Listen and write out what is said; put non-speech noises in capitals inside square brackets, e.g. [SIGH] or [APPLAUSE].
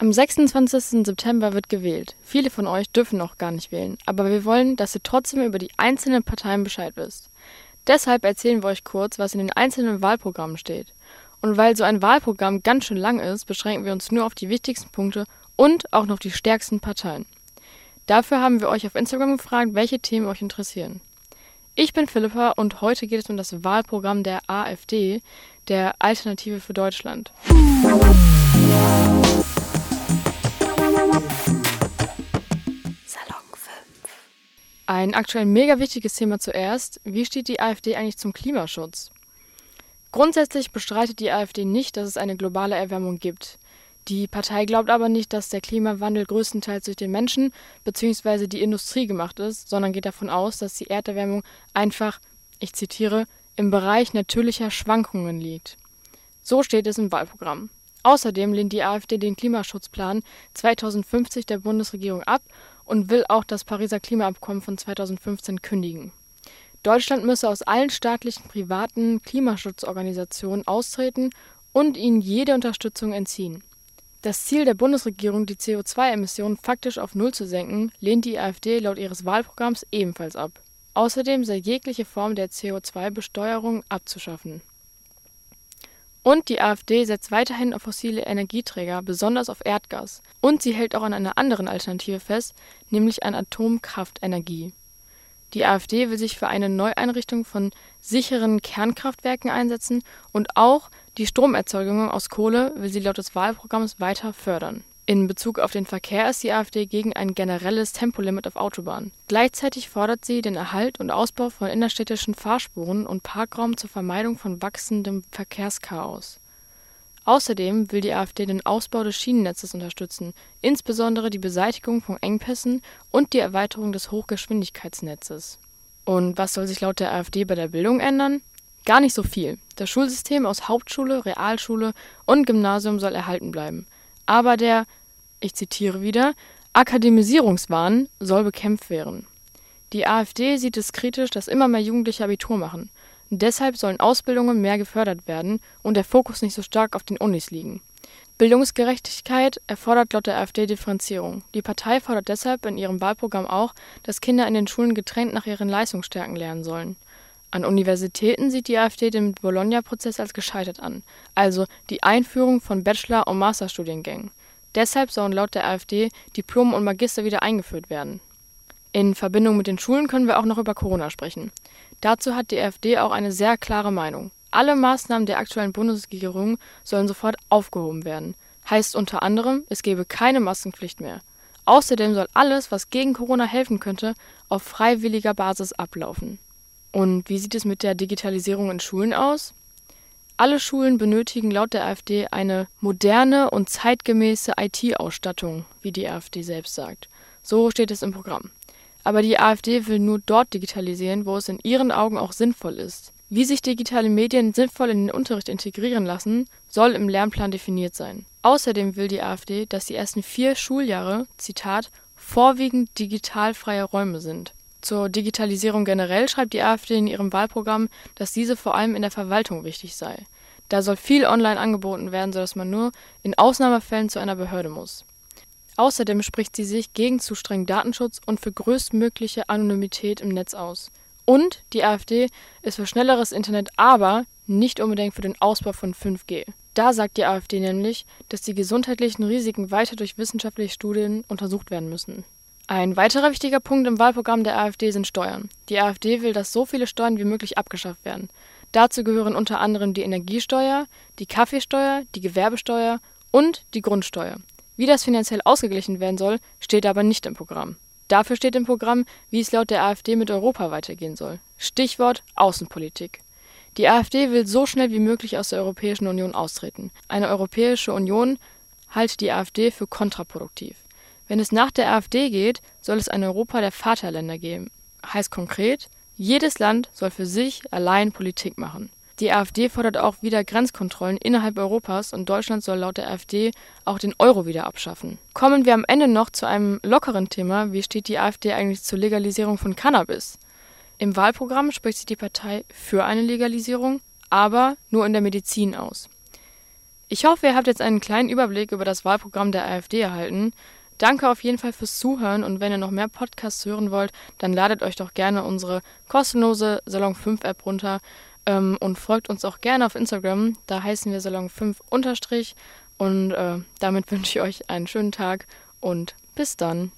Am 26. September wird gewählt. Viele von euch dürfen noch gar nicht wählen, aber wir wollen, dass ihr trotzdem über die einzelnen Parteien Bescheid wisst. Deshalb erzählen wir euch kurz, was in den einzelnen Wahlprogrammen steht. Und weil so ein Wahlprogramm ganz schön lang ist, beschränken wir uns nur auf die wichtigsten Punkte und auch noch die stärksten Parteien. Dafür haben wir euch auf Instagram gefragt, welche Themen euch interessieren. Ich bin Philippa und heute geht es um das Wahlprogramm der AfD, der Alternative für Deutschland. Ein aktuell mega wichtiges Thema zuerst. Wie steht die AfD eigentlich zum Klimaschutz? Grundsätzlich bestreitet die AfD nicht, dass es eine globale Erwärmung gibt. Die Partei glaubt aber nicht, dass der Klimawandel größtenteils durch den Menschen bzw. die Industrie gemacht ist, sondern geht davon aus, dass die Erderwärmung einfach, ich zitiere, im Bereich natürlicher Schwankungen liegt. So steht es im Wahlprogramm. Außerdem lehnt die AfD den Klimaschutzplan 2050 der Bundesregierung ab und will auch das Pariser Klimaabkommen von 2015 kündigen. Deutschland müsse aus allen staatlichen privaten Klimaschutzorganisationen austreten und ihnen jede Unterstützung entziehen. Das Ziel der Bundesregierung, die CO2-Emissionen faktisch auf Null zu senken, lehnt die AfD laut ihres Wahlprogramms ebenfalls ab. Außerdem sei jegliche Form der CO2-Besteuerung abzuschaffen und die AfD setzt weiterhin auf fossile Energieträger, besonders auf Erdgas. Und sie hält auch an einer anderen Alternative fest, nämlich an Atomkraftenergie. Die AfD will sich für eine Neueinrichtung von sicheren Kernkraftwerken einsetzen und auch die Stromerzeugung aus Kohle will sie laut des Wahlprogramms weiter fördern in Bezug auf den Verkehr ist die AfD gegen ein generelles Tempolimit auf Autobahnen. Gleichzeitig fordert sie den Erhalt und Ausbau von innerstädtischen Fahrspuren und Parkraum zur Vermeidung von wachsendem Verkehrschaos. Außerdem will die AfD den Ausbau des Schienennetzes unterstützen, insbesondere die Beseitigung von Engpässen und die Erweiterung des Hochgeschwindigkeitsnetzes. Und was soll sich laut der AfD bei der Bildung ändern? Gar nicht so viel. Das Schulsystem aus Hauptschule, Realschule und Gymnasium soll erhalten bleiben. Aber der ich zitiere wieder, Akademisierungswahn soll bekämpft werden. Die AfD sieht es kritisch, dass immer mehr Jugendliche Abitur machen. Deshalb sollen Ausbildungen mehr gefördert werden und der Fokus nicht so stark auf den Unis liegen. Bildungsgerechtigkeit erfordert laut der AfD Differenzierung. Die Partei fordert deshalb in ihrem Wahlprogramm auch, dass Kinder in den Schulen getrennt nach ihren Leistungsstärken lernen sollen. An Universitäten sieht die AfD den Bologna-Prozess als gescheitert an, also die Einführung von Bachelor- und Masterstudiengängen. Deshalb sollen laut der AfD Diplom und Magister wieder eingeführt werden. In Verbindung mit den Schulen können wir auch noch über Corona sprechen. Dazu hat die AfD auch eine sehr klare Meinung. Alle Maßnahmen der aktuellen Bundesregierung sollen sofort aufgehoben werden. Heißt unter anderem, es gebe keine Maskenpflicht mehr. Außerdem soll alles, was gegen Corona helfen könnte, auf freiwilliger Basis ablaufen. Und wie sieht es mit der Digitalisierung in Schulen aus? Alle Schulen benötigen laut der AfD eine moderne und zeitgemäße IT-Ausstattung, wie die AfD selbst sagt. So steht es im Programm. Aber die AfD will nur dort digitalisieren, wo es in ihren Augen auch sinnvoll ist. Wie sich digitale Medien sinnvoll in den Unterricht integrieren lassen, soll im Lernplan definiert sein. Außerdem will die AfD, dass die ersten vier Schuljahre, Zitat, vorwiegend digitalfreie Räume sind. Zur Digitalisierung generell schreibt die AfD in ihrem Wahlprogramm, dass diese vor allem in der Verwaltung wichtig sei. Da soll viel online angeboten werden, sodass man nur in Ausnahmefällen zu einer Behörde muss. Außerdem spricht sie sich gegen zu strengen Datenschutz und für größtmögliche Anonymität im Netz aus. Und die AfD ist für schnelleres Internet, aber nicht unbedingt für den Ausbau von 5G. Da sagt die AfD nämlich, dass die gesundheitlichen Risiken weiter durch wissenschaftliche Studien untersucht werden müssen. Ein weiterer wichtiger Punkt im Wahlprogramm der AfD sind Steuern. Die AfD will, dass so viele Steuern wie möglich abgeschafft werden. Dazu gehören unter anderem die Energiesteuer, die Kaffeesteuer, die Gewerbesteuer und die Grundsteuer. Wie das finanziell ausgeglichen werden soll, steht aber nicht im Programm. Dafür steht im Programm, wie es laut der AfD mit Europa weitergehen soll. Stichwort Außenpolitik. Die AfD will so schnell wie möglich aus der Europäischen Union austreten. Eine Europäische Union halte die AfD für kontraproduktiv. Wenn es nach der AfD geht, soll es ein Europa der Vaterländer geben. Heißt konkret, jedes Land soll für sich allein Politik machen. Die AfD fordert auch wieder Grenzkontrollen innerhalb Europas und Deutschland soll laut der AfD auch den Euro wieder abschaffen. Kommen wir am Ende noch zu einem lockeren Thema. Wie steht die AfD eigentlich zur Legalisierung von Cannabis? Im Wahlprogramm spricht sich die Partei für eine Legalisierung, aber nur in der Medizin aus. Ich hoffe, ihr habt jetzt einen kleinen Überblick über das Wahlprogramm der AfD erhalten. Danke auf jeden Fall fürs Zuhören und wenn ihr noch mehr Podcasts hören wollt, dann ladet euch doch gerne unsere kostenlose Salon 5 App runter ähm, und folgt uns auch gerne auf Instagram. Da heißen wir Salon 5 unterstrich und äh, damit [LAUGHS] wünsche ich euch einen schönen Tag und bis dann.